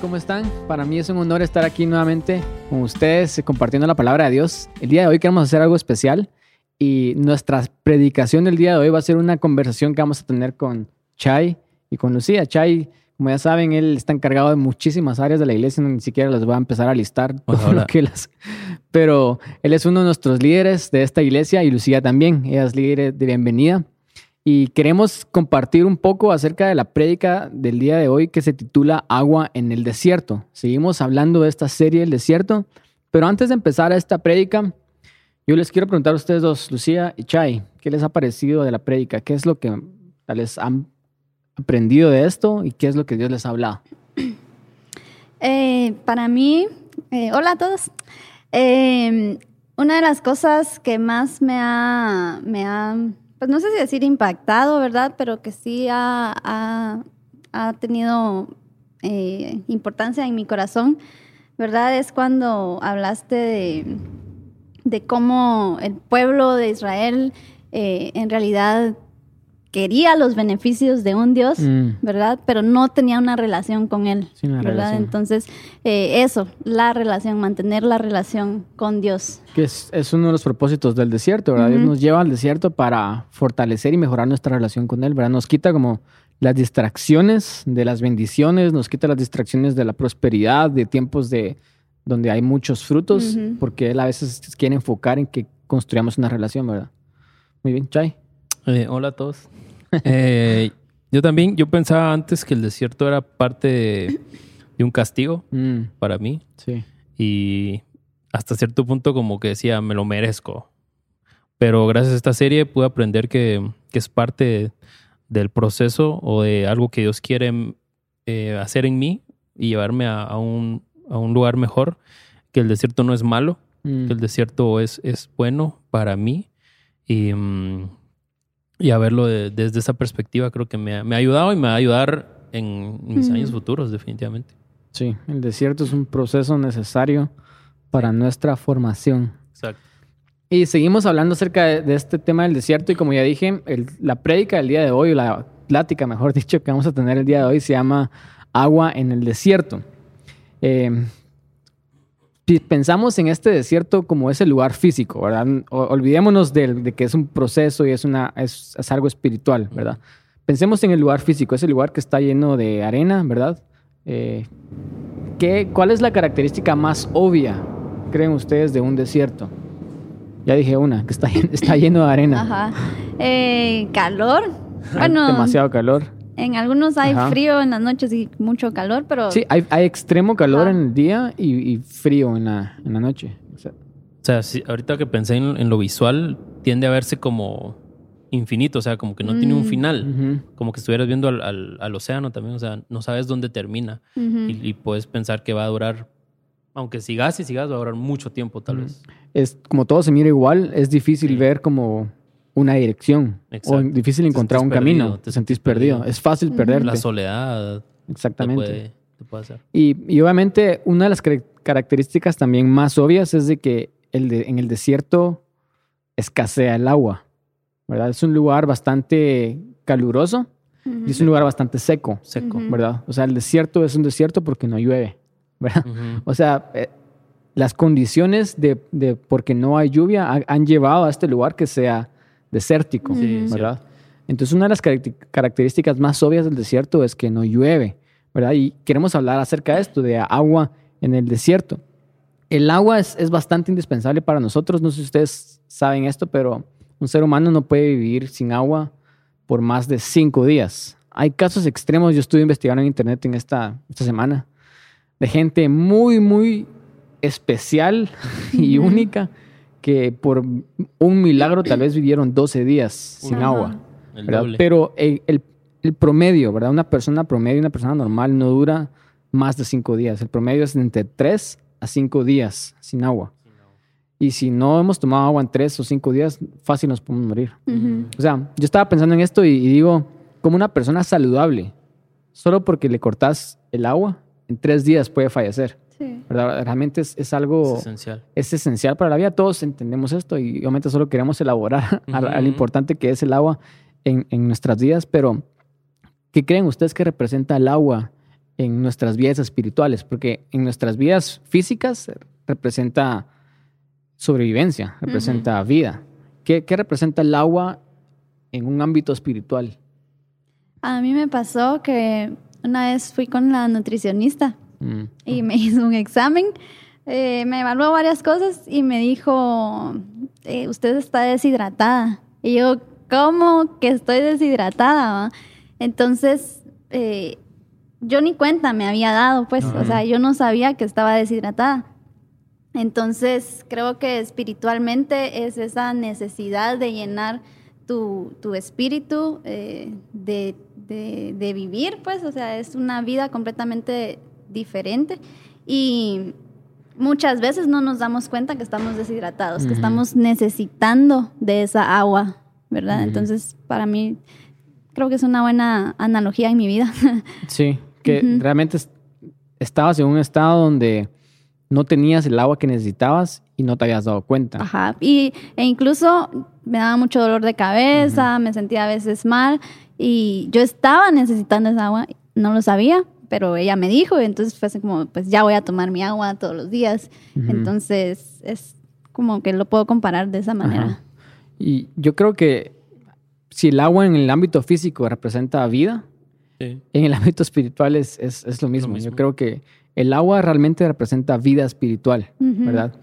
¿cómo están? Para mí es un honor estar aquí nuevamente con ustedes compartiendo la palabra de Dios. El día de hoy queremos hacer algo especial y nuestra predicación del día de hoy va a ser una conversación que vamos a tener con Chai y con Lucía. Chai, como ya saben, él está encargado de muchísimas áreas de la iglesia, ni siquiera las voy a empezar a listar, todo lo que las... pero él es uno de nuestros líderes de esta iglesia y Lucía también, ella es líder de bienvenida y queremos compartir un poco acerca de la prédica del día de hoy que se titula Agua en el desierto. Seguimos hablando de esta serie El desierto, pero antes de empezar esta prédica, yo les quiero preguntar a ustedes dos, Lucía y Chai, ¿qué les ha parecido de la prédica? ¿Qué es lo que les han aprendido de esto y qué es lo que Dios les ha hablado? Eh, para mí, eh, hola a todos. Eh, una de las cosas que más me ha, me ha pues no sé si decir impactado, ¿verdad? Pero que sí ha, tenido eh, importancia en mi corazón, ¿verdad? Es cuando hablaste de, cómo el pueblo de Israel eh, en realidad quería los beneficios de un Dios, mm. ¿verdad? Pero no tenía una relación con Él, ¿verdad? Entonces, eh, eso, la relación, mantener la relación con Dios. Que es, uno de los propósitos del desierto, ¿verdad? Dios nos lleva al desierto para fortalecer y mejorar nuestra relación con Él, ¿verdad? Nos quita como las distracciones de las bendiciones, nos quita las distracciones de la prosperidad, de tiempos de donde hay muchos frutos, porque Él a veces quiere enfocar en que construyamos una relación, ¿verdad? Muy bien, Chay. Eh, hola a todos. Eh, yo también, yo pensaba antes que el desierto era parte de, un castigo mm. para mí. Sí. Y hasta cierto punto como que decía, me lo merezco. Pero gracias a esta serie pude aprender que, es parte del proceso o de algo que Dios quiere eh, hacer en mí y llevarme a, un, lugar mejor, que el desierto no es malo, mm. que el desierto es, es bueno para mí. Y, mm, y a verlo desde esa perspectiva creo que me ha, ayudado y me va a ayudar en mis años futuros, definitivamente. Sí, el desierto es un proceso necesario para nuestra formación. Exacto. Y seguimos hablando acerca de, este tema del desierto y como ya dije, la prédica del día de hoy, o la plática, mejor dicho, que vamos a tener el día de hoy se llama Agua en el desierto. Eh, pensamos en este desierto como ese lugar físico, ¿verdad? olvidémonos de, que es un proceso y es, una, es, algo espiritual, ¿verdad? Pensemos en el lugar físico, ese lugar que está lleno de arena, ¿verdad? Eh, ¿qué, ¿Cuál es la característica más obvia, creen ustedes, de un desierto? Ya dije una, que está, está lleno de arena. Ajá. Eh, calor. Bueno, demasiado calor. En algunos hay frío en las noches y mucho calor, pero... Sí, hay, extremo calor en el día y, frío en la, en la noche. O sea, ahorita que pensé en, lo visual, tiende a verse como infinito, o sea, como que no tiene un mm. final, como que estuvieras viendo al, océano también, o sea, no sabes dónde termina. Y, puedes pensar que va a durar, aunque sigas y sigas, va a durar mucho tiempo tal vez. Es como todo se mira igual, es difícil ver como una dirección o difícil encontrar un camino, te sentís perdido. Es fácil perderte. La soledad. Exactamente. Y, obviamente una de las características también más obvias es de que el en el desierto escasea el agua, ¿verdad? Es un lugar bastante caluroso y es un lugar bastante seco, seco, ¿verdad? O sea, el desierto es un desierto porque no llueve, ¿verdad? O sea, eh, las condiciones de, de, porque no hay lluvia han llevado a este lugar que sea desértico, ¿verdad? Entonces, una de las características más obvias del desierto es que no llueve, ¿verdad? Y queremos hablar acerca de esto, de agua en el desierto. El agua es, es bastante indispensable para nosotros. No sé si ustedes saben esto, pero un ser humano no puede vivir sin agua por más de cinco días. Hay casos extremos, yo estuve investigando en internet en esta, esta semana, de gente muy, muy especial y única que por un milagro tal vez vivieron 12 días sin agua. Pero el, promedio, ¿verdad? Una persona promedio, una persona normal no dura más de 5 días. El promedio es entre 3 a 5 días sin agua. Y si no hemos tomado agua en 3 o 5 días, fácil nos podemos morir. O sea, yo estaba pensando en esto y, y digo, como una persona saludable, solo porque le cortas el agua, en 3 días puede fallecer. Realmente es, algo... esencial. Es esencial para la vida. Todos entendemos esto y obviamente solo queremos elaborar lo importante que es el agua en, nuestras vidas, pero ¿qué creen ustedes que representa el agua en nuestras vidas espirituales, porque en nuestras vidas físicas representa sobrevivencia, representa vida. ¿Qué, representa el agua en un ámbito espiritual? A mí me pasó que una vez fui con la nutricionista mm. y me hizo un examen, eh, me evaluó varias cosas y me dijo, eh, usted está deshidratada. Y yo, ¿cómo que estoy deshidratada? Entonces, eh, yo ni cuenta me había dado, pues, o sea, yo no sabía que estaba deshidratada. Entonces, creo que espiritualmente es esa necesidad de llenar tu, espíritu, eh, de, vivir, pues, o sea, es una vida completamente diferente. Y muchas veces no nos damos cuenta que estamos deshidratados, que estamos necesitando de esa agua, ¿verdad? Entonces, para mí, creo que es una buena analogía en mi vida. Sí, que realmente estabas en un estado donde no tenías el agua que necesitabas y no te habías dado cuenta. Ajá, y, e incluso me daba mucho dolor de cabeza, me sentía a veces mal y yo estaba necesitando esa agua, no lo sabía, pero ella me dijo, y entonces fue así como, pues ya voy a tomar mi agua todos los días. Entonces es como que lo puedo comparar de esa manera. Y yo creo que si el agua en el ámbito físico representa vida, en el ámbito espiritual es, es, lo, mismo. Yo creo que el agua realmente representa vida espiritual, ¿verdad?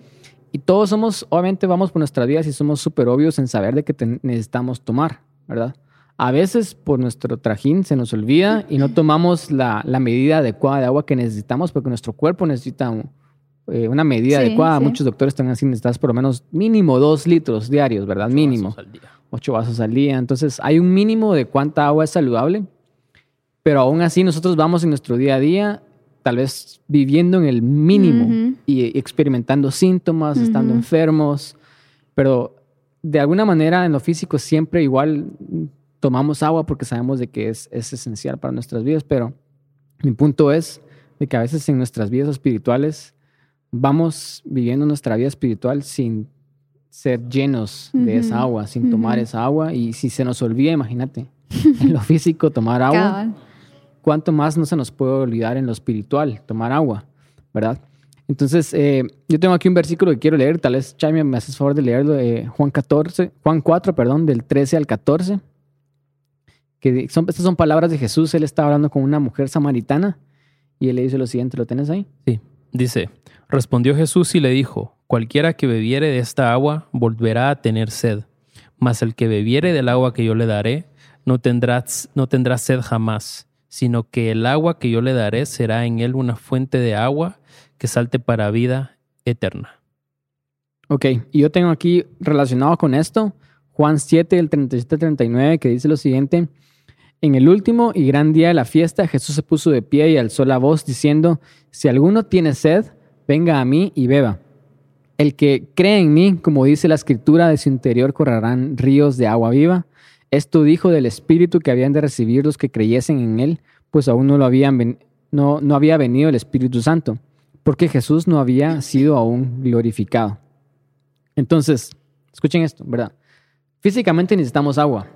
Y todos somos, obviamente vamos por nuestras vidas y somos súper obvios en saber de que necesitamos tomar, ¿verdad? A veces por nuestro trajín se nos olvida y no tomamos la, medida adecuada de agua que necesitamos porque nuestro cuerpo necesita eh, una medida adecuada. Muchos doctores están así, necesitas por lo menos mínimo dos litros diarios, ¿verdad? mínimo. Vasos al día. Ocho vasos al día. Entonces hay un mínimo de cuánta agua es saludable pero aún así nosotros vamos en nuestro día a día tal vez viviendo en el mínimo y experimentando síntomas, estando enfermos, pero de alguna manera en lo físico siempre igual tomamos agua porque sabemos de que es, es esencial para nuestras vidas, pero mi punto es de que a veces en nuestras vidas espirituales vamos viviendo nuestra vida espiritual sin ser llenos de esa agua, sin tomar esa agua. Y si se nos olvida, imagínate, en lo físico tomar agua cuánto más no se nos puede olvidar en lo espiritual, tomar agua, ¿verdad? Entonces, eh, yo tengo aquí un versículo que quiero leer, tal vez Chaime me haces favor de leerlo, de Juan 14, Juan 4, perdón, del 13 al 14, que son, estas son palabras de Jesús, él está hablando con una mujer samaritana y él le dice lo siguiente, ¿lo tienes ahí? Sí, dice, respondió Jesús y le dijo, cualquiera que bebiere de esta agua volverá a tener sed, mas el que bebiere del agua que yo le daré no tendrá, no tendrá sed jamás sino que el agua que yo le daré será en él una fuente de agua que salte para vida eterna. Ok, y yo tengo aquí relacionado con esto Juan 7, el 37-39, que dice lo siguiente. En el último y gran día de la fiesta, Jesús se puso de pie y alzó la voz diciendo, si alguno tiene sed, venga a mí y beba. El que cree en mí, como dice la escritura, de su interior correrán ríos de agua viva. Esto dijo del Espíritu que habían de recibir los que creyesen en Él, pues aún no, lo habían no, había venido el Espíritu Santo, porque Jesús no había sido aún glorificado. Entonces, escuchen esto, ¿verdad? Físicamente necesitamos agua,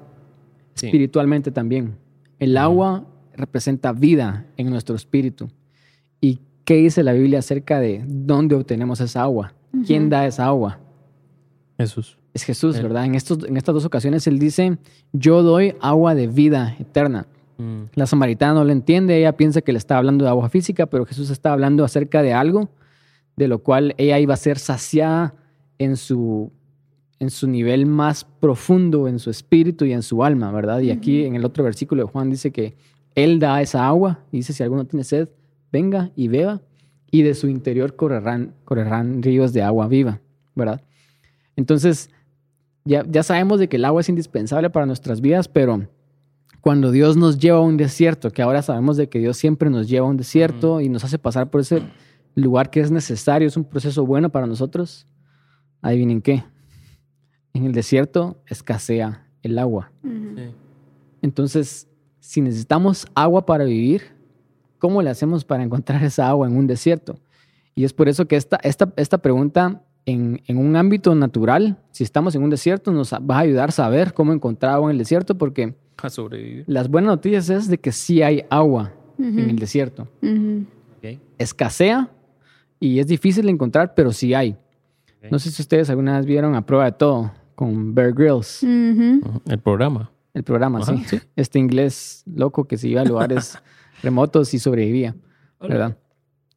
espiritualmente también. El agua representa vida en nuestro espíritu. ¿Y qué dice la Biblia acerca de dónde obtenemos esa agua? ¿Quién da esa agua? Jesús. Es Jesús, ¿verdad? En, estos, en estas dos ocasiones Él dice, yo doy agua de vida eterna. Mm. La samaritana no lo entiende, ella piensa que le está hablando de agua física, pero Jesús está hablando acerca de algo de lo cual ella iba a ser saciada en su, en su nivel más profundo, en su espíritu y en su alma, ¿verdad? Y aquí en el otro versículo de Juan dice que Él da esa agua, dice, si alguno tiene sed, venga y beba, y de su interior correrán, correrán ríos de agua viva, ¿verdad? Entonces, ya, ya sabemos de que el agua es indispensable para nuestras vidas, pero cuando Dios nos lleva a un desierto, que ahora sabemos de que Dios siempre nos lleva a un desierto y nos hace pasar por ese lugar que es necesario, es un proceso bueno para nosotros, adivinen qué, en el desierto escasea el agua. Entonces, si necesitamos agua para vivir, ¿cómo le hacemos para encontrar esa agua en un desierto? Y es por eso que esta, esta, esta pregunta en, en, un ámbito natural, si estamos en un desierto, nos va a ayudar a saber cómo encontrar agua en el desierto, porque sobrevivir. Las buenas noticias es de que sí hay agua en el desierto. Escasea y es difícil de encontrar, pero sí hay. No sé si ustedes alguna vez vieron a prueba de todo con Bear Grylls. El programa. El programa, sí. Este inglés loco que se iba a lugares remotos y sobrevivía, ¿verdad?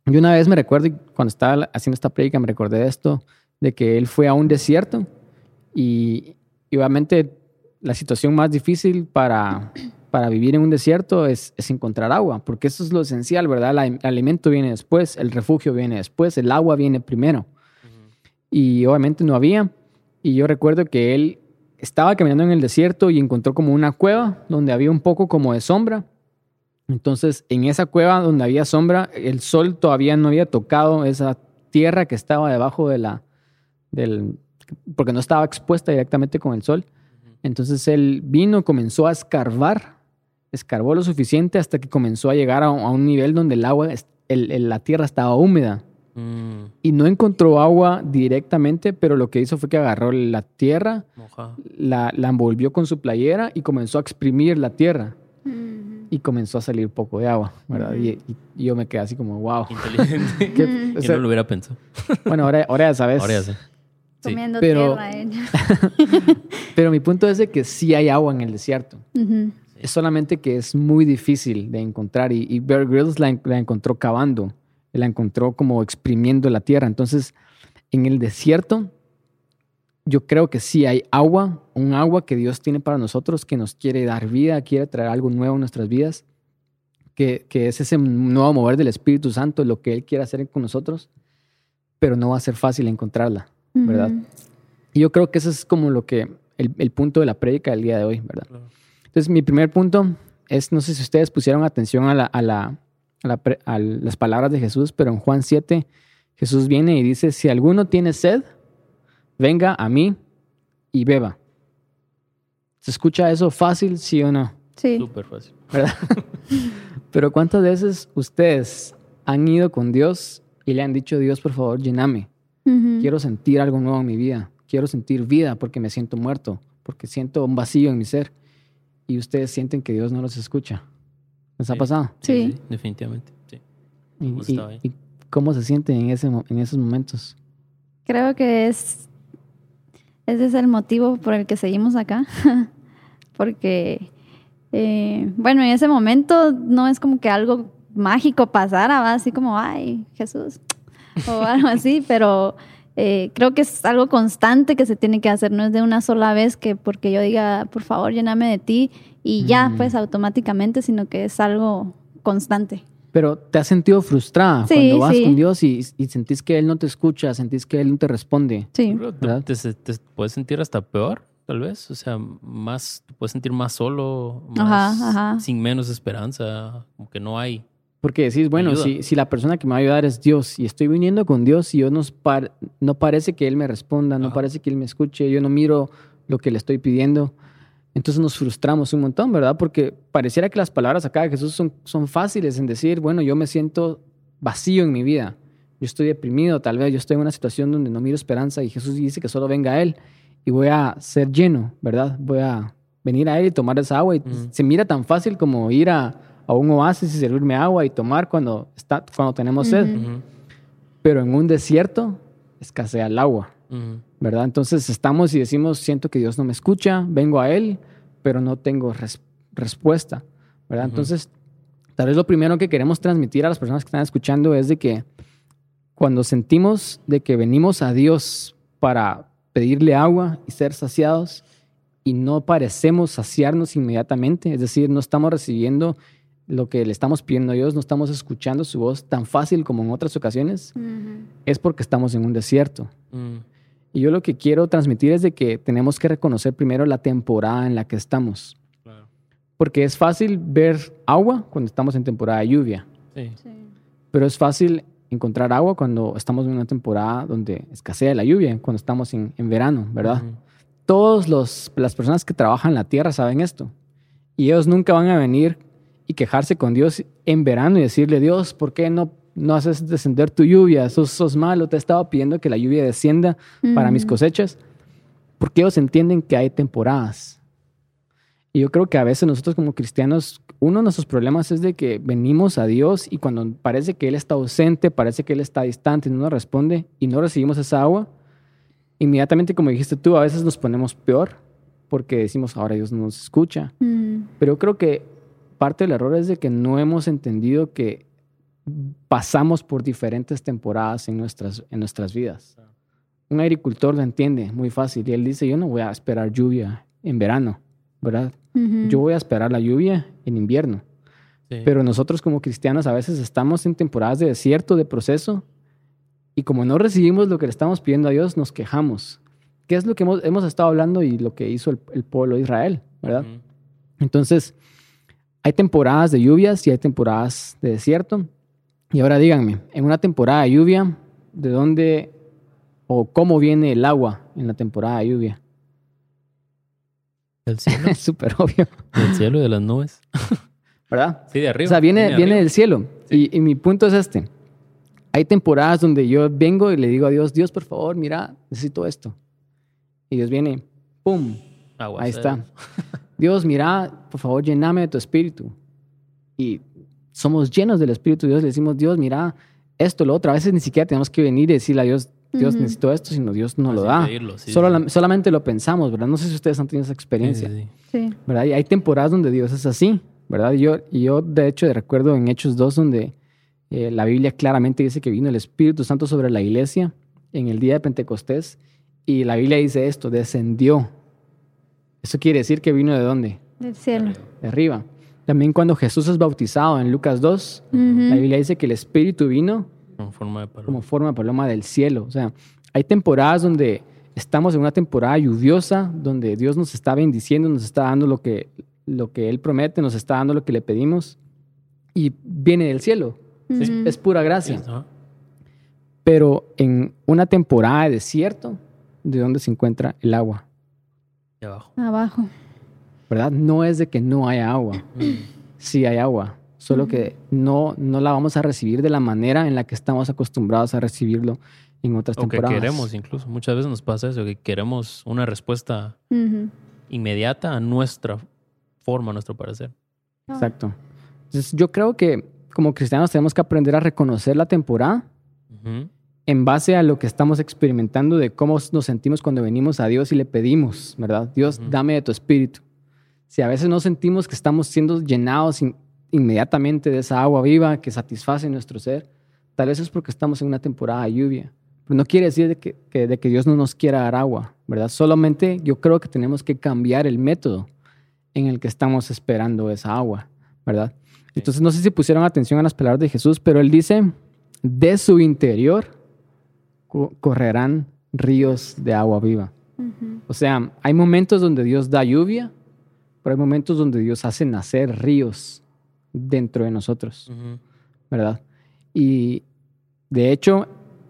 Yo una vez me recuerdo, cuando estaba haciendo esta prédica, me recordé de esto, de que él fue a un desierto y, obviamente la situación más difícil para, para vivir en un desierto es, encontrar agua, porque eso es lo esencial, ¿verdad? el alimento viene después, el refugio viene después, el agua viene primero. Y obviamente no había. Y yo recuerdo que él estaba caminando en el desierto y encontró como una cueva donde había un poco como de sombra. Entonces, en esa cueva donde había sombra, el sol todavía no había tocado esa tierra que estaba debajo de la, del, porque no estaba expuesta directamente con el sol. Entonces él vino, comenzó a escarbar, escarbó lo suficiente hasta que comenzó a llegar a, un nivel donde el agua, la tierra estaba húmeda. Mm. Y no encontró agua directamente, pero lo que hizo fue que agarró la tierra, la, envolvió con su playera y comenzó a exprimir la tierra. Y comenzó a salir poco de agua, ¿verdad? y, yo me quedé así como, wow. Inteligente. yo no lo hubiera pensado. bueno, ahora, ahora ya sabes. Ahora ya sé. Comiendo pero, tierra pero mi punto es de que sí hay agua en el desierto. Es solamente que es muy difícil de encontrar. Y, y Bear Grylls la, la encontró cavando la encontró como exprimiendo la tierra. Entonces, en el desierto, yo creo que sí hay agua, un agua que Dios tiene para nosotros, que nos quiere dar vida, quiere traer algo nuevo en nuestras vidas, que, es ese nuevo mover del Espíritu Santo, lo que Él quiere hacer con nosotros, pero no va a ser fácil encontrarla, ¿verdad? Y yo creo que ese es como lo que, el, punto de la prédica del día de hoy, ¿verdad? Entonces, mi primer punto es, no sé si ustedes pusieron atención a la, a la, a, las palabras de Jesús, pero en Juan 7 Jesús viene y dice, si alguno tiene sed, venga a mí y beba. ¿Se escucha eso fácil, sí o no? Sí. Súper fácil. ¿Verdad? pero ¿cuántas veces ustedes han ido con Dios y le han dicho, Dios, por favor, lléname? Quiero sentir algo nuevo en mi vida. Quiero sentir vida porque me siento muerto, porque siento un vacío en mi ser. Y ustedes sienten que Dios no los escucha. ¿Les ha pasado? Sí. definitivamente. Sí. ¿Y, cómo se siente en, ese, en esos momentos? Creo que es. Ese es el motivo por el que seguimos acá. Porque, eh, bueno, en ese momento no es como que algo mágico pasara, va así como, ay, Jesús, o algo así, pero eh, creo que es algo constante que se tiene que hacer, no es de una sola vez que porque yo diga, por favor, lléname de ti y ya, mm. pues automáticamente, sino que es algo constante. Pero te has sentido frustrada cuando vas con Dios y, sentís que Él no te escucha, sentís que Él no te responde. Sí. Te, puedes sentir hasta peor, tal vez. O sea, más, te puedes sentir más solo, más, sin menos esperanza, como que no hay. Porque decís, bueno, si, si, la persona que me va a ayudar es Dios y estoy viniendo con Dios y yo no, no parece que Él me responda, no parece que Él me escuche, yo no miro lo que le estoy pidiendo, entonces nos frustramos un montón, ¿verdad? Porque pareciera que las palabras acá de Jesús son, son fáciles en decir, bueno, yo me siento vacío en mi vida, yo estoy deprimido, tal vez yo estoy en una situación donde no miro esperanza y Jesús dice que solo venga a Él y voy a ser lleno, ¿verdad? Voy a venir a Él y tomar esa agua y se mira tan fácil como ir a, a, un oasis y servirme agua y tomar cuando, está, cuando tenemos sed. Pero en un desierto escasea el agua. ¿Verdad? Entonces estamos y decimos, siento que Dios no me escucha, vengo a Él, pero no tengo respuesta, ¿verdad? Entonces, tal vez lo primero que queremos transmitir a las personas que están escuchando es de que cuando sentimos de que venimos a Dios para pedirle agua y ser saciados y no parecemos saciarnos inmediatamente, es decir, no estamos recibiendo lo que le estamos pidiendo a Dios, no estamos escuchando su voz tan fácil como en otras ocasiones, es porque estamos en un desierto. Y yo lo que quiero transmitir es de que tenemos que reconocer primero la temporada en la que estamos. Porque es fácil ver agua cuando estamos en temporada de lluvia. Sí. Pero es fácil encontrar agua cuando estamos en una temporada donde escasea la lluvia, cuando estamos en, verano, ¿verdad? Todas las personas que trabajan la tierra saben esto. Y ellos nunca van a venir y quejarse con Dios en verano y decirle, Dios, ¿por qué no no haces descender tu lluvia, sos, sos malo, te he estado pidiendo que la lluvia descienda para mis cosechas, porque ellos entienden que hay temporadas. Y yo creo que a veces nosotros como cristianos, uno de nuestros problemas es de que venimos a Dios y cuando parece que Él está ausente, parece que Él está distante, no nos responde y no recibimos esa agua, inmediatamente, como dijiste tú, a veces nos ponemos peor porque decimos, ahora Dios no nos escucha. Mm. Pero yo creo que parte del error es de que no hemos entendido que pasamos por diferentes temporadas en nuestras, en nuestras vidas. Un agricultor lo entiende muy fácil y él dice, yo no voy a esperar lluvia en verano, ¿verdad? Yo voy a esperar la lluvia en invierno. Sí. Pero nosotros como cristianos a veces estamos en temporadas de desierto, de proceso, y como no recibimos lo que le estamos pidiendo a Dios, nos quejamos. ¿Qué es lo que hemos, hemos estado hablando y lo que hizo el, el pueblo de Israel, verdad? Entonces, hay temporadas de lluvias y hay temporadas de desierto. Y ahora díganme, en una temporada de lluvia, ¿de dónde o cómo viene el agua en la temporada de lluvia? Del cielo, Es súper obvio, del cielo y de las nubes. ¿verdad? Sí, de arriba. O sea, viene, viene arriba. del cielo. Y, y mi punto es este. Hay temporadas donde yo vengo y le digo a Dios, Dios, por favor, mira, necesito esto. Y Dios viene, ¡pum! Aguas, Ahí está. Dios, mira, por favor, llename de tu espíritu. Y somos llenos del espíritu de Dios. Le decimos, Dios, mira, esto, lo otro. A veces ni siquiera tenemos que venir y decirle a Dios, Dios, Ujú. necesito esto, sino Dios no lo da. pedirlo, sí, Solo sí. solamente lo pensamos, ¿verdad? No sé si ustedes han tenido esa experiencia. sí, sí. Sí. ¿verdad? Y hay temporadas donde Dios es así, ¿verdad? Y yo, y yo de hecho, recuerdo en Hechos 2, donde eh, la Biblia claramente dice que vino el Espíritu Santo sobre la iglesia en el día de Pentecostés, y la Biblia dice esto, descendió. Eso quiere decir que vino de dónde? Del cielo. De arriba. También cuando Jesús es bautizado en Lucas 2, la Ujú. Biblia dice que el Espíritu vino En forma de paloma. como forma de paloma del cielo. O sea, hay temporadas donde estamos en una temporada lluviosa, donde Dios nos está bendiciendo, nos está dando lo que, lo que Él promete, nos está dando lo que le pedimos y viene del cielo. Es, pura Sí, gracia. Pero en una temporada de desierto, ¿de dónde se encuentra el agua? Abajo. Abajo. ¿Verdad? No es de que no haya agua. Sí hay agua, solo que no, no la vamos a recibir de la manera en la que estamos acostumbrados a recibirlo en otras O que temporadas. queremos incluso. Muchas veces nos pasa eso, que queremos una respuesta inmediata a nuestra forma, a nuestro parecer. Exacto. Entonces, yo creo que como cristianos tenemos que aprender a reconocer la temporada en base a lo que estamos experimentando de cómo nos sentimos cuando venimos a Dios y le pedimos, ¿verdad? Dios, dame de tu espíritu. Si a veces no sentimos que estamos siendo llenados in- inmediatamente de esa agua viva que satisface nuestro ser, tal vez es porque estamos en una temporada de lluvia. Pero no quiere decir de que, que- de que Dios no nos quiera dar agua, ¿verdad? Solamente yo creo que tenemos que cambiar el método en el que estamos esperando esa agua, ¿verdad? Entonces, no sé si pusieron atención a las palabras de Jesús, pero él dice, de su interior co- correrán ríos de agua viva. O sea, hay momentos donde Dios da lluvia, pero hay momentos donde Dios hace nacer ríos dentro de nosotros. ¿verdad? Y de hecho,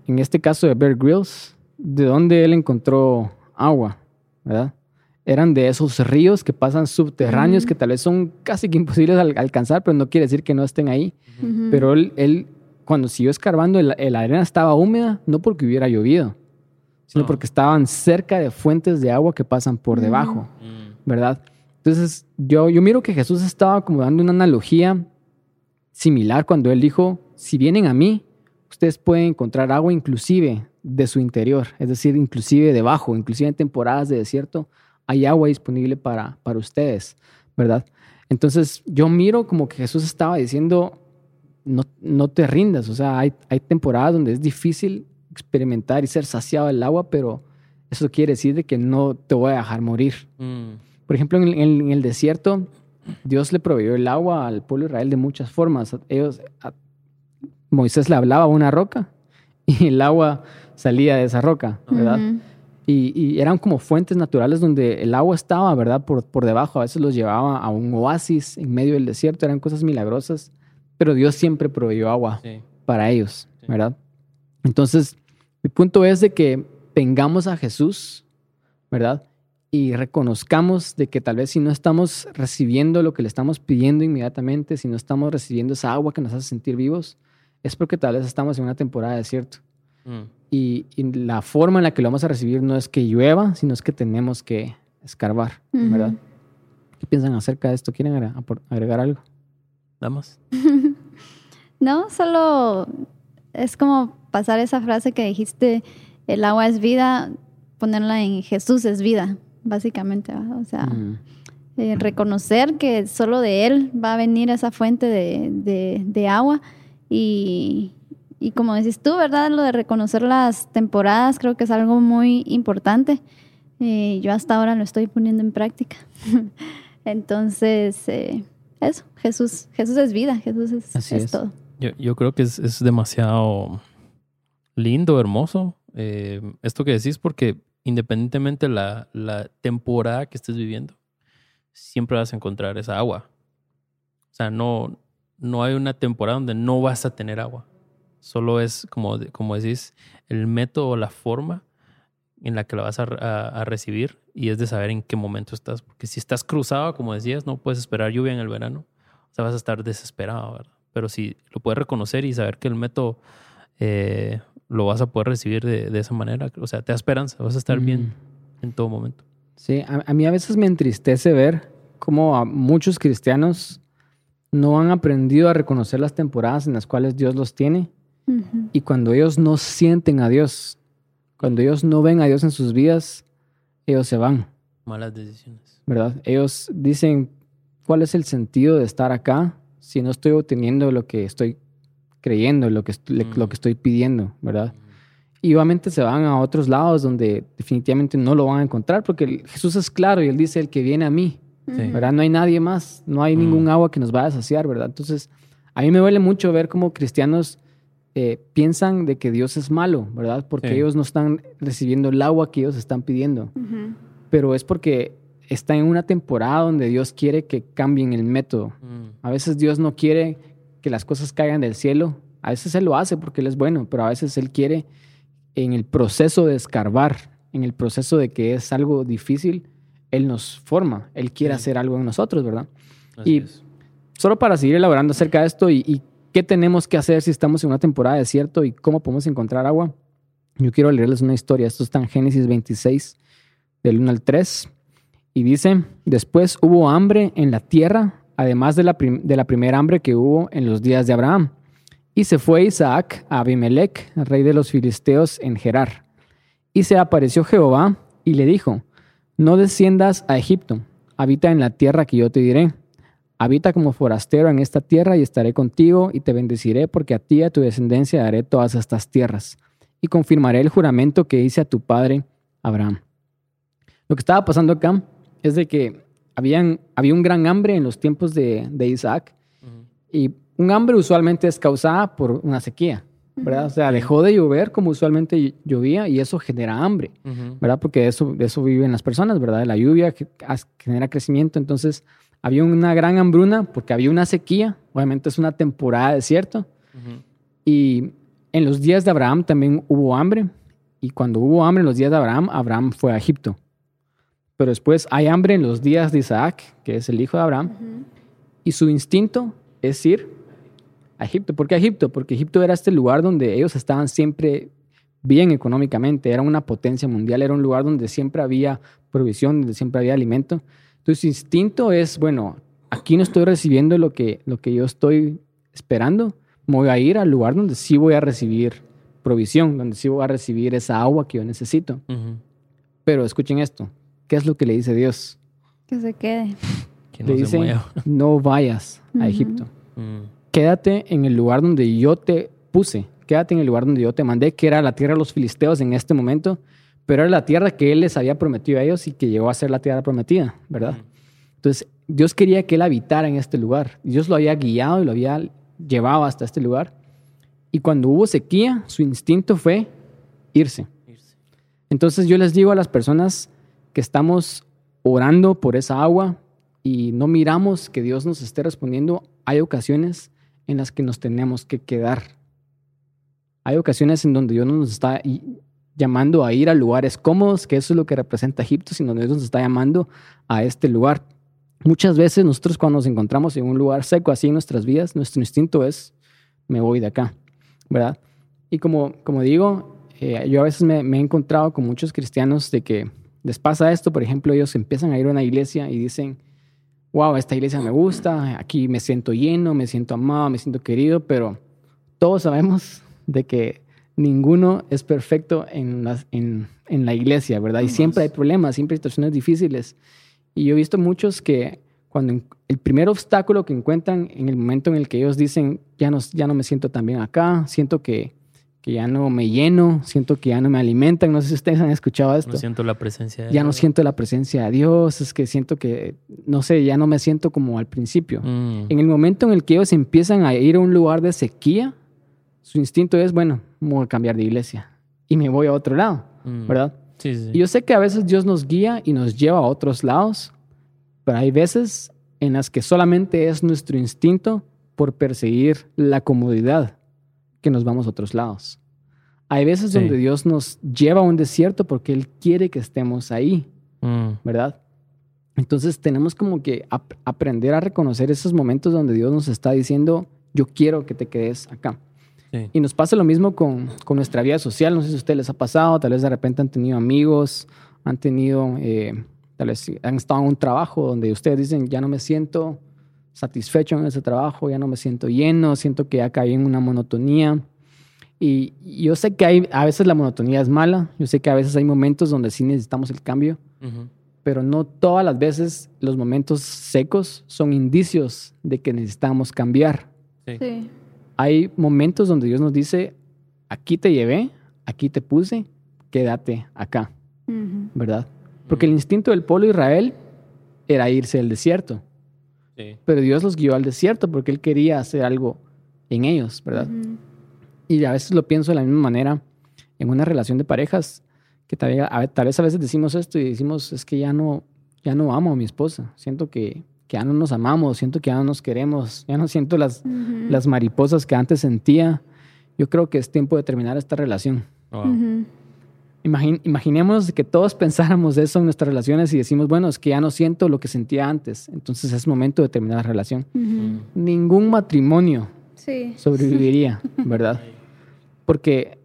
en este caso de Bear Grylls, ¿de dónde él encontró agua? ¿Verdad? Eran de esos ríos que pasan subterráneos que tal vez son casi que imposibles de al- alcanzar, pero no quiere decir que no estén ahí. Pero él, él, cuando siguió escarbando, el- la arena estaba húmeda, no porque hubiera llovido, sino No. porque estaban cerca de fuentes de agua que pasan por debajo, Mm. ¿verdad? Entonces, yo, yo miro que Jesús estaba como dando una analogía similar cuando él dijo, si vienen a mí, ustedes pueden encontrar agua inclusive de su interior, es decir, inclusive debajo, inclusive en temporadas de desierto, hay agua disponible para, para ustedes, ¿verdad? Entonces, yo miro como que Jesús estaba diciendo, no, no te rindas, o sea, hay, hay temporadas donde es difícil experimentar y ser saciado del agua, pero eso quiere decir de que no te voy a dejar morir. Mm. Por ejemplo, en el, en el desierto, Dios le proveyó el agua al pueblo de Israel de muchas formas. Ellos, a- Moisés le hablaba a una roca y el agua salía de esa roca, ¿verdad? Y, y eran como fuentes naturales donde el agua estaba, ¿verdad? Por, por debajo. A veces los llevaba a un oasis en medio del desierto. Eran cosas milagrosas. Pero Dios siempre proveyó agua Sí. para ellos, Sí. ¿verdad? Entonces, mi punto es de que tengamos a Jesús, ¿verdad? Y reconozcamos de que tal vez si no estamos recibiendo lo que le estamos pidiendo inmediatamente, si no estamos recibiendo esa agua que nos hace sentir vivos, es porque tal vez estamos en una temporada de desierto. Mm. Y, y la forma en la que lo vamos a recibir no es que llueva, sino es que tenemos que escarbar. ¿verdad? ¿Qué piensan acerca de esto? ¿Quieren agregar algo? Damas. no, solo es como pasar esa frase que dijiste, el agua es vida, ponerla en Jesús es vida, básicamente. O sea, mm. eh, reconocer que solo de Él va a venir esa fuente de, agua y, como decís tú, ¿verdad? Lo de reconocer las temporadas creo que es algo muy importante. Eh, yo hasta ahora lo estoy poniendo en práctica. Entonces, eh, eso, Jesús, Jesús es vida, Jesús es, todo. Yo, yo, creo que es, es demasiado lindo, hermoso esto que decís, porque independientemente la, la temporada que estés viviendo, siempre vas a encontrar esa agua. O sea, no, no hay una temporada donde no vas a tener agua. Solo es, como, como decís, el método o la forma en la que la vas a, a, recibir y es de saber en qué momento estás. Porque si estás cruzado, como decías, no puedes esperar lluvia en el verano. O sea, vas a estar desesperado, ¿verdad? Pero si lo puedes reconocer y saber que el método eh, lo vas a poder recibir de, esa manera. O sea, te da esperanza, vas a estar bien en todo momento. Sí, a, mí a veces me entristece ver cómo a muchos cristianos no han aprendido a reconocer las temporadas en las cuales Dios los tiene. Y cuando ellos no sienten a Dios, cuando ellos no ven a Dios en sus vidas, ellos se van. Malas decisiones. ¿Verdad? Ellos dicen, ¿cuál es el sentido de estar acá si no estoy obteniendo lo que estoy creyendo lo que, lo que estoy pidiendo, ¿verdad? Y obviamente se van a otros lados donde definitivamente no lo van a encontrar porque Jesús es claro y él dice, el que viene a mí, ¿verdad? No hay nadie más, no hay ningún agua que nos vaya a saciar, ¿verdad? Entonces, a mí me duele mucho ver cómo cristianos eh, piensan de que Dios es malo, ¿verdad? Porque ellos no están recibiendo el agua que ellos están pidiendo. Pero es porque está en una temporada donde Dios quiere que cambien el método. Mm. A veces Dios no quiere que las cosas caigan del cielo. A veces Él lo hace porque Él es bueno, pero a veces Él quiere en el proceso de escarbar, en el proceso de que es algo difícil, Él nos forma, Él quiere hacer algo en nosotros, ¿verdad? y solo para seguir elaborando acerca de esto y, y, qué tenemos que hacer si estamos en una temporada de desierto y cómo podemos encontrar agua, yo quiero leerles una historia. Esto está en Génesis 26, del 1 al 3. Y dice, después hubo hambre en la tierra además de la, de la primera hambre que hubo en los días de Abraham. Y se fue Isaac a Abimelech, rey de los filisteos, en Gerar. Y se apareció Jehová y le dijo, no desciendas a Egipto, habita en la tierra que yo te diré. Habita como forastero en esta tierra y estaré contigo y te bendeciré porque a ti y a tu descendencia daré todas estas tierras. Y confirmaré el juramento que hice a tu padre Abraham. Lo que estaba pasando acá es de que habían, había un gran hambre en los tiempos de, de Isaac y un hambre usualmente es causada por una sequía, ¿verdad? O sea, dejó de llover como usualmente llovía y eso genera hambre, ¿verdad? Porque eso, de eso viven las personas, ¿verdad? La lluvia genera crecimiento, entonces había una gran hambruna porque había una sequía, obviamente es una temporada de desierto y en los días de Abraham también hubo hambre y cuando hubo hambre en los días de Abraham, Abraham fue a Egipto. Pero después hay hambre en los días de Isaac, que es el hijo de Abraham, y su instinto es ir a Egipto. ¿Por qué a Egipto? Porque Egipto era este lugar donde ellos estaban siempre bien económicamente, era una potencia mundial, era un lugar donde siempre había provisión, donde siempre había alimento. Entonces su instinto es, bueno, aquí no estoy recibiendo lo que, lo que yo estoy esperando, me voy a ir al lugar donde sí voy a recibir provisión, donde sí voy a recibir esa agua que yo necesito. Pero escuchen esto, ¿Qué es lo que le dice Dios? Que se quede. Que no le dice, no vayas a Egipto. Mm. Quédate en el lugar donde yo te puse. Quédate en el lugar donde yo te mandé, que era la tierra de los filisteos en este momento, pero era la tierra que Él les había prometido a ellos y que llegó a ser la tierra prometida, ¿verdad? Entonces, Dios quería que Él habitara en este lugar. Dios lo había guiado y lo había llevado hasta este lugar. Y cuando hubo sequía, su instinto fue irse. Entonces yo les digo a las personas que estamos orando por esa agua y no miramos que Dios nos esté respondiendo, hay ocasiones en las que nos tenemos que quedar. Hay ocasiones en donde Dios nos está llamando a ir a lugares cómodos, que eso es lo que representa Egipto, sino Dios nos está llamando a este lugar. Muchas veces nosotros cuando nos encontramos en un lugar seco así en nuestras vidas, nuestro instinto es, me voy de acá, ¿verdad? Y como, como digo, eh, yo a veces me he encontrado con muchos cristianos de que les pasa esto, por ejemplo, ellos empiezan a ir a una iglesia y dicen, wow, esta iglesia me gusta, aquí me siento lleno, me siento amado, me siento querido, pero todos sabemos de que ninguno es perfecto en, en, la iglesia, ¿verdad? Y siempre hay problemas, siempre hay situaciones difíciles. Y yo he visto muchos que cuando el primer obstáculo que encuentran en el momento en el que ellos dicen, ya no, ya no me siento tan bien acá, siento que, que ya no me lleno, siento que ya no me alimentan, no sé si ustedes han escuchado esto. No siento la presencia de Ya no siento la presencia de Dios, es que siento que, no sé, ya no me siento como al principio. Mm. En el momento en el que ellos empiezan a ir a un lugar de sequía, su instinto es, bueno, voy a cambiar de iglesia y me voy a otro lado, mm. ¿verdad? Sí, sí. Y yo sé que a veces Dios nos guía y nos lleva a otros lados, pero hay veces en las que solamente es nuestro instinto por perseguir la comodidad que nos vamos a otros lados. Hay veces donde Dios nos lleva a un desierto porque Él quiere que estemos ahí, mm. ¿verdad? Entonces tenemos como que aprender a reconocer esos momentos donde Dios nos está diciendo, yo quiero que te quedes acá. Y nos pasa lo mismo con, con, nuestra vida social. No sé si a ustedes les ha pasado, tal vez de repente han tenido amigos, han tenido, eh, tal vez han estado en un trabajo donde ustedes dicen, ya no me siento satisfecho en ese trabajo, ya no me siento lleno, siento que ya caí en una monotonía. Y yo sé que hay, a veces la monotonía es mala, yo sé que a veces hay momentos donde sí necesitamos el cambio, pero no todas las veces los momentos secos son indicios de que necesitamos cambiar. Sí hay momentos donde Dios nos dice, aquí te llevé, aquí te puse, quédate acá, ¿verdad? Porque el instinto del pueblo de Israel era irse al desierto. Pero Dios los guió al desierto porque Él quería hacer algo en ellos, ¿verdad? Y a veces lo pienso de la misma manera en una relación de parejas, que tal vez, a veces decimos esto y decimos, es que ya no, ya no amo a mi esposa, siento que que ya no nos amamos, siento que ya no nos queremos, ya no siento las, las mariposas que antes sentía. Yo creo que es tiempo de terminar esta relación. Imaginemos que todos pensáramos eso en nuestras relaciones y decimos, bueno, es que ya no siento lo que sentía antes, entonces es momento de terminar la relación. Ningún matrimonio sobreviviría, ¿verdad? Porque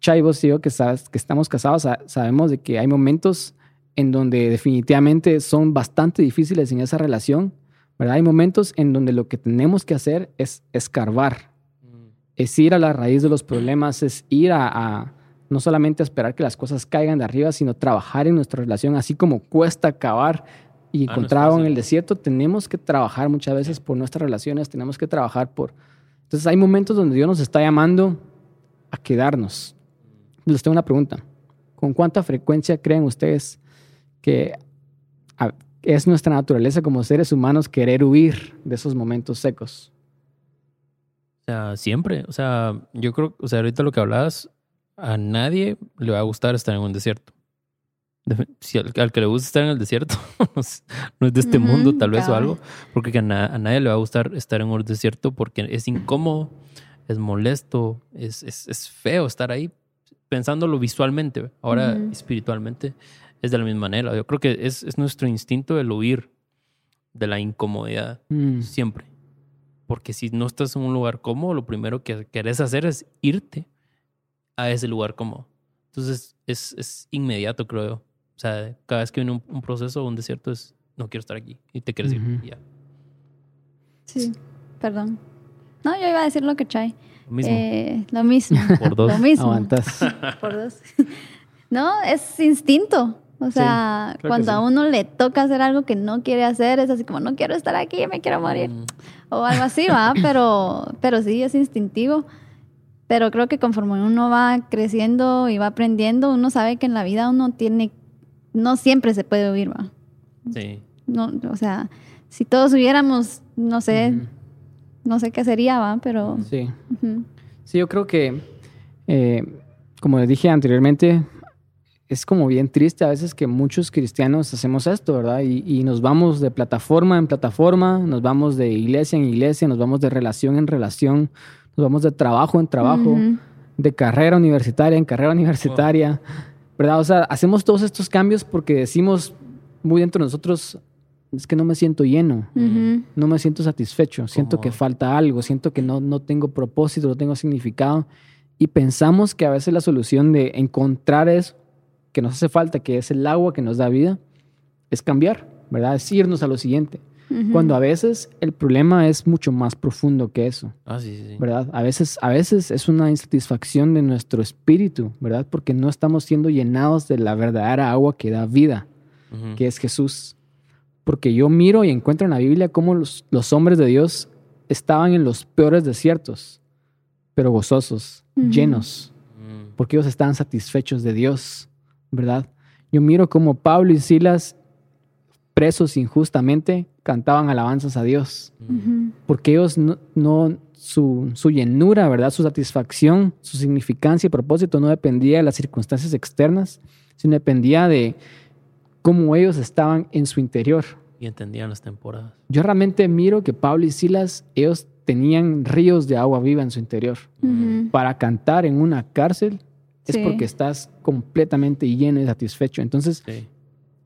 Chay, vos y yo que, sabes, que estamos casados sabemos de que hay momentos en donde definitivamente son bastante difíciles en esa relación, ¿verdad? Hay momentos en donde lo que tenemos que hacer es escarbar, mm. es ir a la raíz de los problemas, es ir a, no solamente esperar que las cosas caigan de arriba, sino trabajar en nuestra relación, así como cuesta acabar y ah, encontrar en el desierto, tenemos que trabajar muchas veces por nuestras relaciones, tenemos que trabajar por... Entonces hay momentos donde Dios nos está llamando a quedarnos. Les tengo una pregunta. ¿Con cuánta frecuencia creen ustedes que es nuestra naturaleza como seres humanos querer huir de esos momentos secos. O sea, siempre. O sea, yo creo, o sea, ahorita lo que hablabas, a nadie le va a gustar estar en un desierto. Si al, que le gusta estar en el desierto no es, de este mundo, tal vez o algo, porque a, nadie le va a gustar estar en un desierto porque es incómodo, es molesto, es, es, feo estar ahí pensándolo visualmente, ahora espiritualmente es de la misma manera. Yo creo que es, es nuestro instinto el huir de la incomodidad, mm. siempre. Porque si no estás en un lugar cómodo, lo primero que querés hacer es irte a ese lugar cómodo. Entonces es, es inmediato, creo yo. O sea, cada vez que viene un, proceso o un desierto es, no quiero estar aquí y te quieres ir. Ya. Sí, perdón. No, yo iba a decir lo que Chay. Lo mismo. Eh, lo mismo. Por dos. Lo mismo. Aguantas. Por dos. no, es instinto. O sea, cuando a uno le toca hacer algo que no quiere hacer, es así como, no quiero estar aquí, me quiero morir. Mm. O algo así, va, pero, pero sí, es instintivo. Pero creo que conforme uno va creciendo y va aprendiendo, uno sabe que en la vida uno tiene, no siempre se puede huir, va. Sí. No, o sea, si todos hubiéramos, no sé, no sé qué sería, va, pero... Sí. Sí, yo creo que, eh, como les dije anteriormente, es como bien triste a veces que muchos cristianos hacemos esto, ¿verdad? Y, nos vamos de plataforma en plataforma, nos vamos de iglesia en iglesia, nos vamos de relación en relación, nos vamos de trabajo en trabajo, de carrera universitaria en carrera universitaria, ¿verdad? O sea, hacemos todos estos cambios porque decimos muy dentro de nosotros, es que no me siento lleno, no me siento satisfecho, siento que falta algo, siento que no, no tengo propósito, no tengo significado. Y pensamos que a veces la solución de encontrar eso que nos hace falta, que es el agua que nos da vida, es cambiar. ¿verdad? Es irnos a lo siguiente. Cuando a veces el problema es mucho más profundo que eso. Ah, sí, sí. ¿Verdad? A veces, a veces es una insatisfacción de nuestro espíritu, ¿verdad? Porque no estamos siendo llenados de la verdadera agua que da vida, que es Jesús. Porque yo miro y encuentro en la Biblia cómo los, los hombres de Dios estaban en los peores desiertos, pero gozosos, llenos, mm. porque ellos estaban satisfechos de Dios, ¿verdad? Yo miro cómo Pablo y Silas, presos injustamente, cantaban alabanzas a Dios, porque ellos no, su, su, llenura, ¿verdad? Su satisfacción, su significancia y propósito no dependía de las circunstancias externas, sino dependía de cómo ellos estaban en su interior. Y entendían las temporadas. Yo realmente miro que Pablo y Silas, ellos tenían ríos de agua viva en su interior. Para cantar en una cárcel es porque estás completamente lleno y satisfecho. Entonces,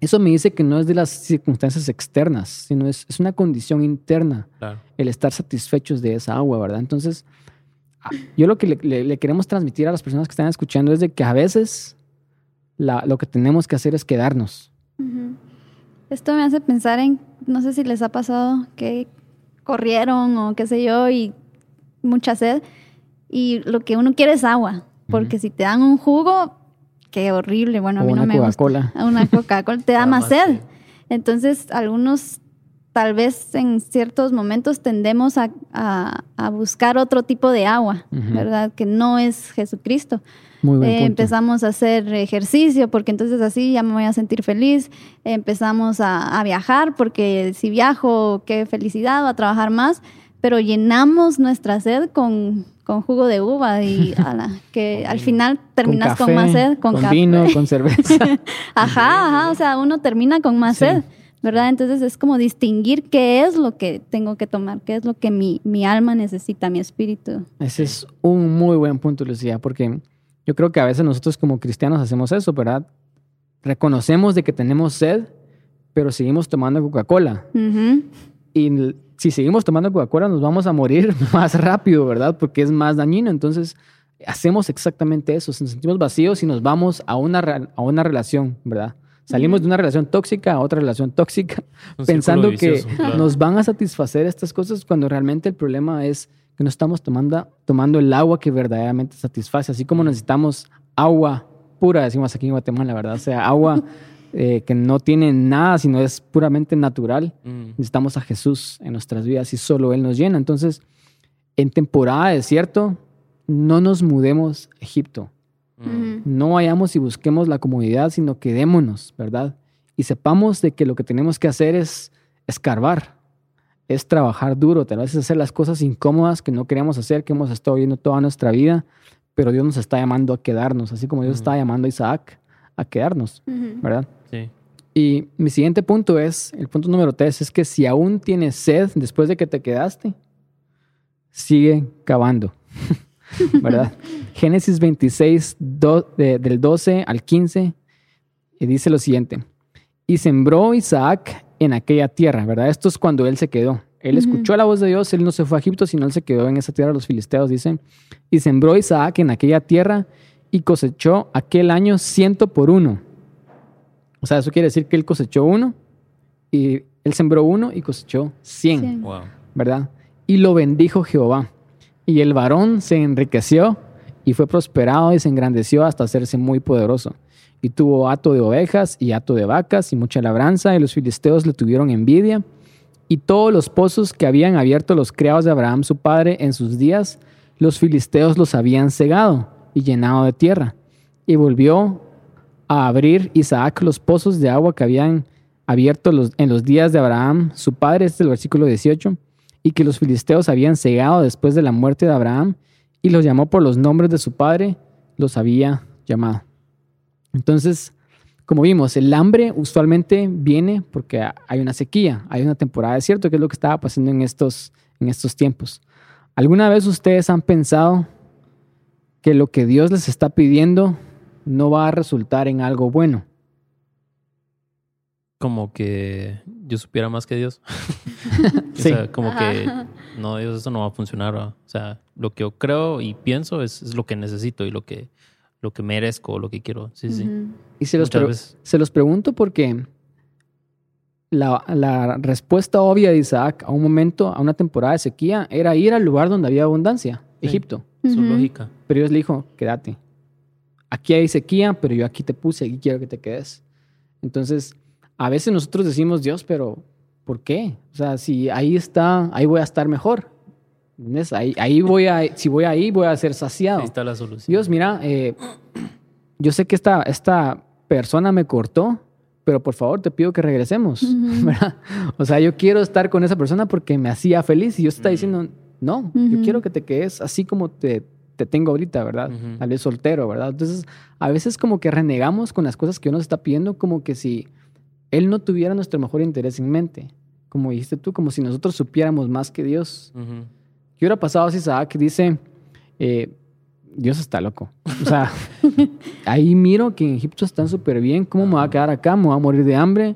eso me dice que no es de las circunstancias externas, sino es, es una condición interna el estar satisfechos de esa agua, ¿verdad? Entonces, ah, yo lo que le, queremos transmitir a las personas que están escuchando es de que a veces lo que tenemos que hacer es quedarnos. Esto me hace pensar en, no sé si les ha pasado que corrieron o qué sé yo y mucha sed y lo que uno quiere es agua, porque si te dan un jugo, qué horrible, bueno, a mí no me gusta. Una Coca-Cola te da más sed. Entonces, algunos tal vez en ciertos momentos tendemos a, buscar otro tipo de agua, ¿verdad? Que no es Jesucristo. Eh, empezamos a hacer ejercicio porque entonces así ya me voy a sentir feliz. empezamos a, viajar porque si viajo, qué felicidad, va a trabajar más. Pero llenamos nuestra sed con, jugo de uva y que al final terminas con, más sed, con, vino, con cerveza. ajá, ajá, o sea, uno termina con más sed. ¿verdad? Entonces es como distinguir qué es lo que tengo que tomar, qué es lo que mi, mi alma necesita, mi espíritu. Ese es un muy buen punto, Lucía, porque yo creo que a veces nosotros como cristianos hacemos eso, ¿verdad? Reconocemos de que tenemos sed, pero seguimos tomando Coca-Cola. Y si seguimos tomando Coca-Cola nos vamos a morir más rápido, ¿verdad? Porque es más dañino. Entonces hacemos exactamente eso, nos sentimos vacíos y nos vamos a una, a una relación, ¿verdad? Salimos de una relación tóxica a otra relación tóxica, pensando que nos van a satisfacer estas cosas cuando realmente el problema es que no estamos tomando, tomando el agua que verdaderamente satisface, así como necesitamos agua pura, decimos aquí en Guatemala, ¿verdad? O sea, agua eh, que no tiene nada, sino es puramente natural. Mm. Necesitamos a Jesús en nuestras vidas y solo Él nos llena. Entonces, en temporada de desierto, no nos mudemos a Egipto. No vayamos y busquemos la comodidad, sino quedémonos, ¿verdad? Y sepamos de que lo que tenemos que hacer es escarbar, es trabajar duro, tal vez hacer las cosas incómodas que no queríamos hacer, que hemos estado viendo toda nuestra vida, pero Dios nos está llamando a quedarnos, así como Dios está llamando a Isaac a quedarnos, ¿verdad? Sí. Y mi siguiente punto es, el punto número tres, es que si aún tienes sed después de que te quedaste, sigue cavando. ¿verdad? Génesis 26, del 12 al 15, y dice lo siguiente, y sembró Isaac en aquella tierra, ¿verdad? Esto es cuando él se quedó. Él escuchó la voz de Dios, él no se fue a Egipto, sino él se quedó en esa tierra los filisteos, dicen, y sembró Isaac en aquella tierra y cosechó aquel año ciento por uno. O sea, eso quiere decir que él cosechó uno y él sembró uno y cosechó cien, ¿verdad? Y lo bendijo Jehová. Y el varón se enriqueció y fue prosperado y se engrandeció hasta hacerse muy poderoso. Y tuvo hato de ovejas y hato de vacas y mucha labranza, y los filisteos le tuvieron envidia. Y todos los pozos que habían abierto los criados de Abraham su padre en sus días, los filisteos los habían cegado y llenado de tierra. Y volvió a abrir Isaac los pozos de agua que habían abierto en los días de Abraham su padre, este es el versículo 18 y que los filisteos habían cegado después de la muerte de Abraham, y los llamó por los nombres de su padre, los había llamado. Entonces, como vimos, el hambre usualmente viene porque hay una sequía, hay una temporada de desierto, que es lo que estaba pasando en estos, en estos tiempos. ¿Alguna vez ustedes han pensado que lo que Dios les está pidiendo no va a resultar en algo bueno? como que yo supiera más que Dios. o sea, como que no, Dios, eso no va a funcionar. O sea, lo que yo creo y pienso es, lo que necesito y lo que, lo que merezco, lo que quiero. Sí, sí. Y se los, se los pregunto porque la, la, respuesta obvia de Isaac a un momento, a una temporada de sequía, era ir al lugar donde había abundancia, Egipto. Su lógica. Pero Dios le dijo, quédate. Aquí hay sequía, pero yo aquí te puse, aquí quiero que te quedes. Entonces, a veces nosotros decimos, Dios, pero ¿por qué? O sea, si ahí está, ahí voy a estar mejor. Ahí, ahí voy a, si voy ahí, voy a ser saciado. Ahí está la solución. Dios, mira, eh, yo sé que esta, esta persona me cortó, pero por favor te pido que regresemos. O sea, yo quiero estar con esa persona porque me hacía feliz y yo está diciendo, no, yo quiero que te quedes así como te, te tengo ahorita, ¿verdad? Tal vez soltero, ¿verdad? Entonces, a veces como que renegamos con las cosas que uno nos está pidiendo, como que si él no tuviera nuestro mejor interés en mente. Como dijiste tú, como si nosotros supiéramos más que Dios. ¿Qué hubiera pasado si Isaac dice, eh, Dios está loco? O sea, ahí miro que en Egipto están súper bien, ¿cómo me va a quedar acá? ¿Me voy a morir de hambre?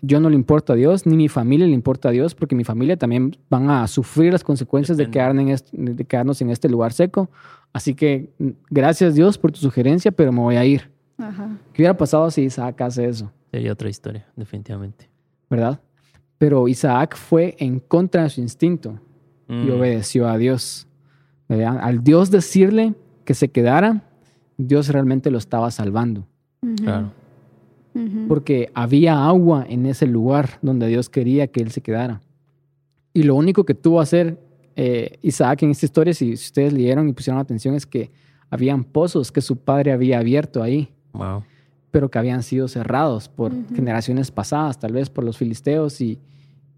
Yo no le importa a Dios, ni mi familia le importa a Dios, porque mi familia también van a sufrir las consecuencias de, quedar en de quedarnos en este lugar seco. Así que gracias Dios por tu sugerencia, pero me voy a ir. ¿Qué hubiera pasado si Isaac hace eso? Sería otra historia, definitivamente. ¿Verdad? Pero Isaac fue en contra de su instinto y Mm. obedeció a Dios. ¿verdad? Al Dios decirle que se quedara, Dios realmente lo estaba salvando. Claro. Porque había agua en ese lugar donde Dios quería que él se quedara. Y lo único que tuvo que hacer eh, Isaac en esta historia, si ustedes leyeron y pusieron atención, es que habían pozos que su padre había abierto ahí, Wow. pero que habían sido cerrados por generaciones pasadas, tal vez por los filisteos y,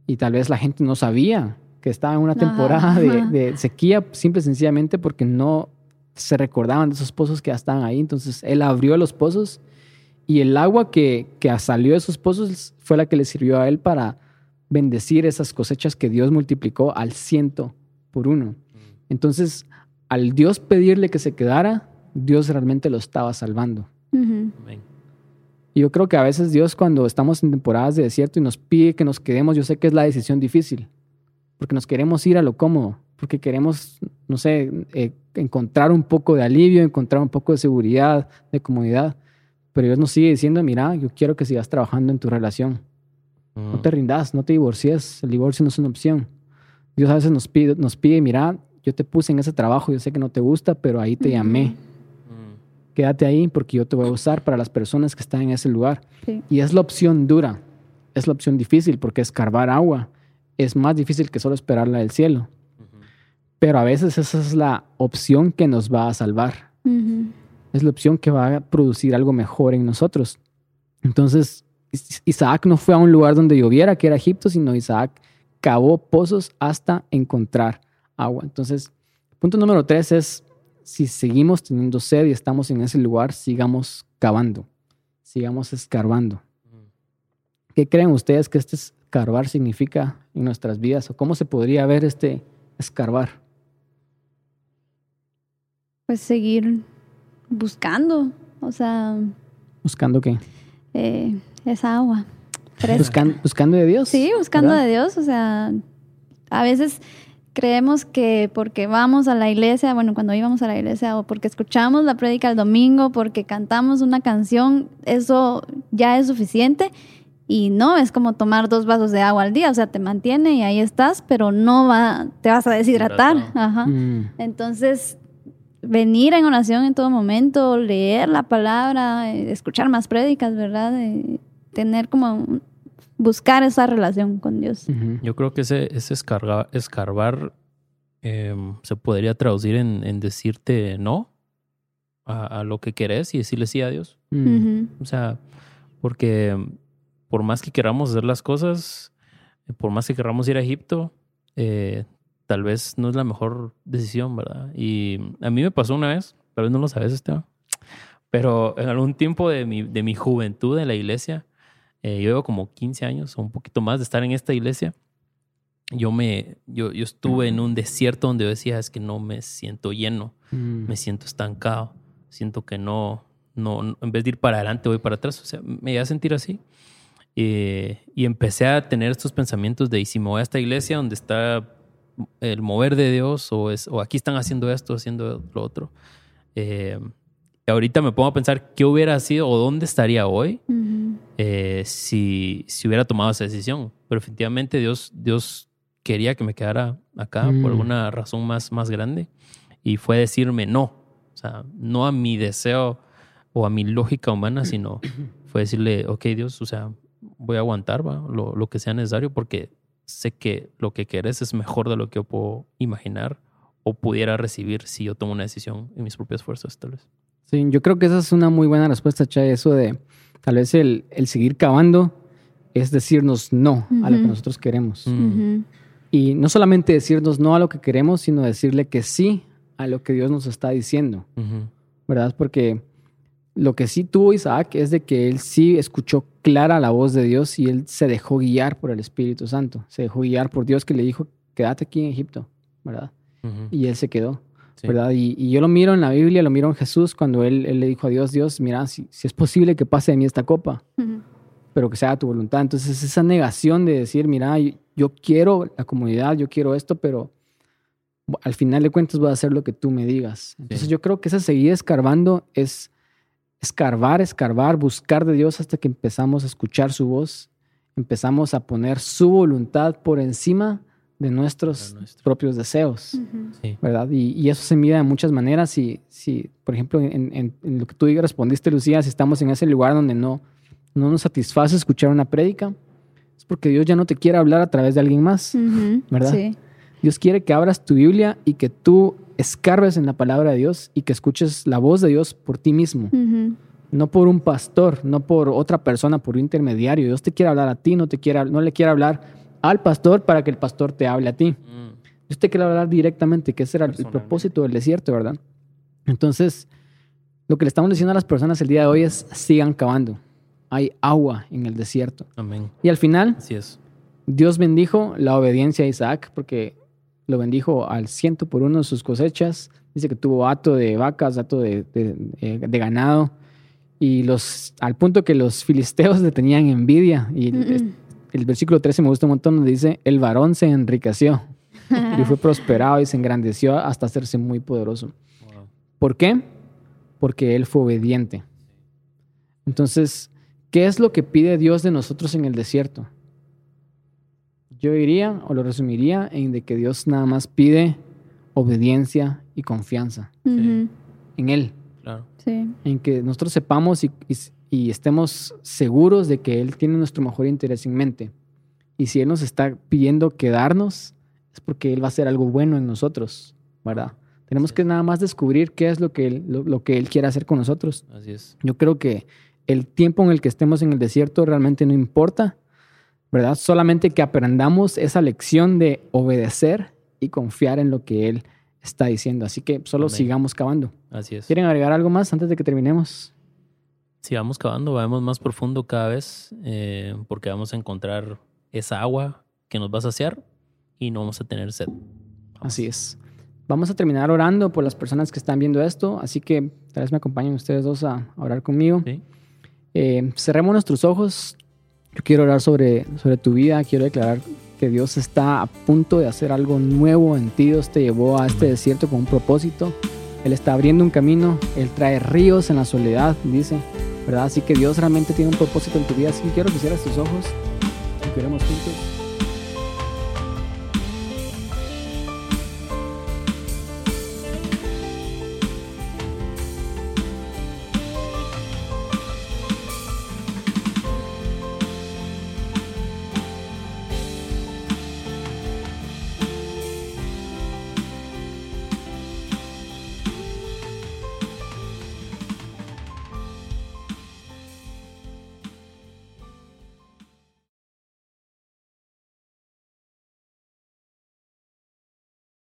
y tal vez la gente no sabía que estaba en una temporada de, de sequía, simple y sencillamente porque no se recordaban de esos pozos que ya estaban ahí. Entonces él abrió los pozos y el agua que, que salió de esos pozos fue la que le sirvió a él para bendecir esas cosechas que Dios multiplicó al ciento por uno. Entonces, al Dios pedirle que se quedara, Dios realmente lo estaba salvando. Y yo creo que a veces Dios cuando estamos en temporadas de desierto y nos pide que nos quedemos, yo sé que es la decisión difícil, porque nos queremos ir a lo cómodo, porque queremos, no sé, eh, encontrar un poco de alivio, encontrar un poco de seguridad, de comodidad. Pero Dios nos sigue diciendo, mira, yo quiero que sigas trabajando en tu relación. No Mm. te rindas, no te divorcies, el divorcio no es una opción. Dios a veces nos pide, nos pide, mira, yo te puse en ese trabajo, yo sé que no te gusta, pero ahí te llamé. Mm. Quédate ahí porque yo te voy a usar para las personas que están en ese lugar. Sí. Y es la opción dura, es la opción difícil porque escarbar agua es más difícil que solo esperarla del cielo. Pero a veces esa es la opción que nos va a salvar. Ujú. Es la opción que va a producir algo mejor en nosotros. Entonces, Is- Isaac no fue a un lugar donde lloviera, que era Egipto, sino Isaac cavó pozos hasta encontrar agua. Entonces, punto número tres es, si seguimos teniendo sed y estamos en ese lugar, sigamos cavando, sigamos escarbando. ¿Qué creen ustedes que este escarbar significa en nuestras vidas? ¿O cómo se podría ver este escarbar? Pues seguir buscando, o sea, ¿Buscando qué? eh, esa agua. Buscan- buscando de Dios. Sí, buscando ¿verdad? de Dios, o sea, a veces creemos que porque vamos a la iglesia, bueno, cuando íbamos a la iglesia o porque escuchamos la prédica el domingo, porque cantamos una canción, eso ya es suficiente y no es como tomar dos vasos de agua al día, o sea, te mantiene y ahí estás, pero no va, te vas a deshidratar. Ajá. Mm. Entonces, venir en oración en todo momento, leer la palabra, eh, escuchar más prédicas, ¿verdad? Eh, tener como un- buscar esa relación con Dios. Yo creo que ese, ese escarga- escarbar em, se podría traducir en, en decirte no a, a lo que querés y decirle sí a Dios. Mm. O sea, porque por más que queramos hacer las cosas, eh, por más que queramos ir a Egipto, eh, tal vez no es la mejor decisión, ¿verdad? Y a mí me pasó una vez, tal vez no lo sabes, Esteban, pero en algún tiempo de mi, de mi juventud en la iglesia, eh, yo llevo como 15 años o un poquito más de estar en esta iglesia, yo, me, yo, yo estuve en un desierto donde yo decía, es que no me siento lleno Mm. me siento estancado, siento que no, no, en vez de ir para adelante voy para atrás, o sea, me iba a sentir así. Eh, y empecé a tener estos pensamientos de, ¿y si me voy a esta iglesia donde está el mover de Dios o, es, o aquí están haciendo esto, haciendo lo otro? Eh, y ahorita me pongo a pensar qué hubiera sido o dónde estaría hoy eh, si, si hubiera tomado esa decisión. Pero efectivamente Dios, Dios quería que me quedara acá por Mm. alguna razón más, más grande y fue decirme no. O sea, no a mi deseo o a mi lógica humana, sino fue decirle, ok Dios, o sea, voy a aguantar ¿va? Lo, lo que sea necesario porque sé que lo que querés es mejor de lo que yo puedo imaginar o pudiera recibir si yo tomo una decisión en mis propias fuerzas, tal vez. Sí, yo creo que esa es una muy buena respuesta, Chay. Eso de tal vez el, el seguir cavando es decirnos no a lo que nosotros queremos. Y no solamente decirnos no a lo que queremos, sino decirle que sí a lo que Dios nos está diciendo. ¿verdad? Porque lo que sí tuvo Isaac es de que él sí escuchó clara la voz de Dios y él se dejó guiar por el Espíritu Santo. Se dejó guiar por Dios que le dijo, quédate aquí en Egipto, ¿verdad? Y él se quedó. Sí. ¿verdad? Y, y yo lo miro en la Biblia, lo miro en Jesús cuando él, él le dijo a Dios, Dios, mira, si, si es posible que pase de mí esta copa, pero que se haga tu voluntad. Entonces esa negación de decir, mira, yo, yo quiero la comunidad, yo quiero esto, pero al final de cuentas voy a hacer lo que tú me digas. Entonces Sí. yo creo que esa seguida escarbando es escarbar, escarbar, buscar de Dios hasta que empezamos a escuchar su voz, empezamos a poner su voluntad por encima de nuestros propios deseos. Sí. ¿verdad? Y, y eso se mide de muchas maneras. Si, si por ejemplo, en, en- en lo que tú respondiste, Lucía, si estamos en ese lugar donde no, no nos satisface escuchar una prédica, es porque Dios ya no te quiere hablar a través de alguien más. ¿Verdad? Sí. Dios quiere que abras tu Biblia y que tú escarbes en la palabra de Dios y que escuches la voz de Dios por ti mismo, no por un pastor, no por otra persona, por un intermediario. Dios te quiere hablar a ti, no, te quiere, no le quiere hablar al pastor para que el pastor te hable a ti. Mm. Dios te quiere hablar directamente, que ese era el propósito del desierto, ¿verdad? Entonces, lo que le estamos diciendo a las personas el día de hoy es sigan cavando. Hay agua en el desierto. Amén. Y al final, Así es. Dios bendijo la obediencia a Isaac porque lo bendijo al ciento por uno de sus cosechas. Dice que tuvo hato de vacas, hato de, de- eh, de ganado. Y los, al punto que los filisteos le tenían envidia. Y el, versículo 13 me gusta un montón donde dice, el varón se enriqueció y fue prosperado y se engrandeció hasta hacerse muy poderoso. Wow. ¿Por qué? Porque él fue obediente. Entonces, ¿qué es lo que pide Dios de nosotros en el desierto? Yo diría, o lo resumiría, en de que Dios nada más pide obediencia y confianza en Él. Claro. Sí. En que nosotros sepamos y, y- y estemos seguros de que Él tiene nuestro mejor interés en mente. Y si Él nos está pidiendo quedarnos, es porque Él va a hacer algo bueno en nosotros, ¿verdad? Tenemos que nada más descubrir qué es lo que, él, lo, lo que Él quiere hacer con nosotros. Así es. Yo creo que el tiempo en el que estemos en el desierto realmente no importa, ¿verdad? Solamente que aprendamos esa lección de obedecer y confiar en lo que Él está diciendo. Así que solo Amén. sigamos cavando. Así es. ¿Quieren agregar algo más antes de que terminemos? Si vamos cavando, vamos más profundo cada vez, eh, porque vamos a encontrar esa agua que nos va a saciar y no vamos a tener sed. Así es. Vamos a terminar orando por las personas que están viendo esto, así que tal vez me acompañen ustedes dos a, a orar conmigo. Sí. Eh, cerremos nuestros ojos. Yo quiero orar sobre, sobre tu vida. Quiero declarar que Dios está a punto de hacer algo nuevo en ti. Dios te llevó a este desierto con un propósito. Él está abriendo un camino. Él trae ríos en la soledad, dice. ¿Verdad? Así que Dios realmente tiene un propósito en tu vida. Así que quiero que cierres tus ojos y que oremos juntos.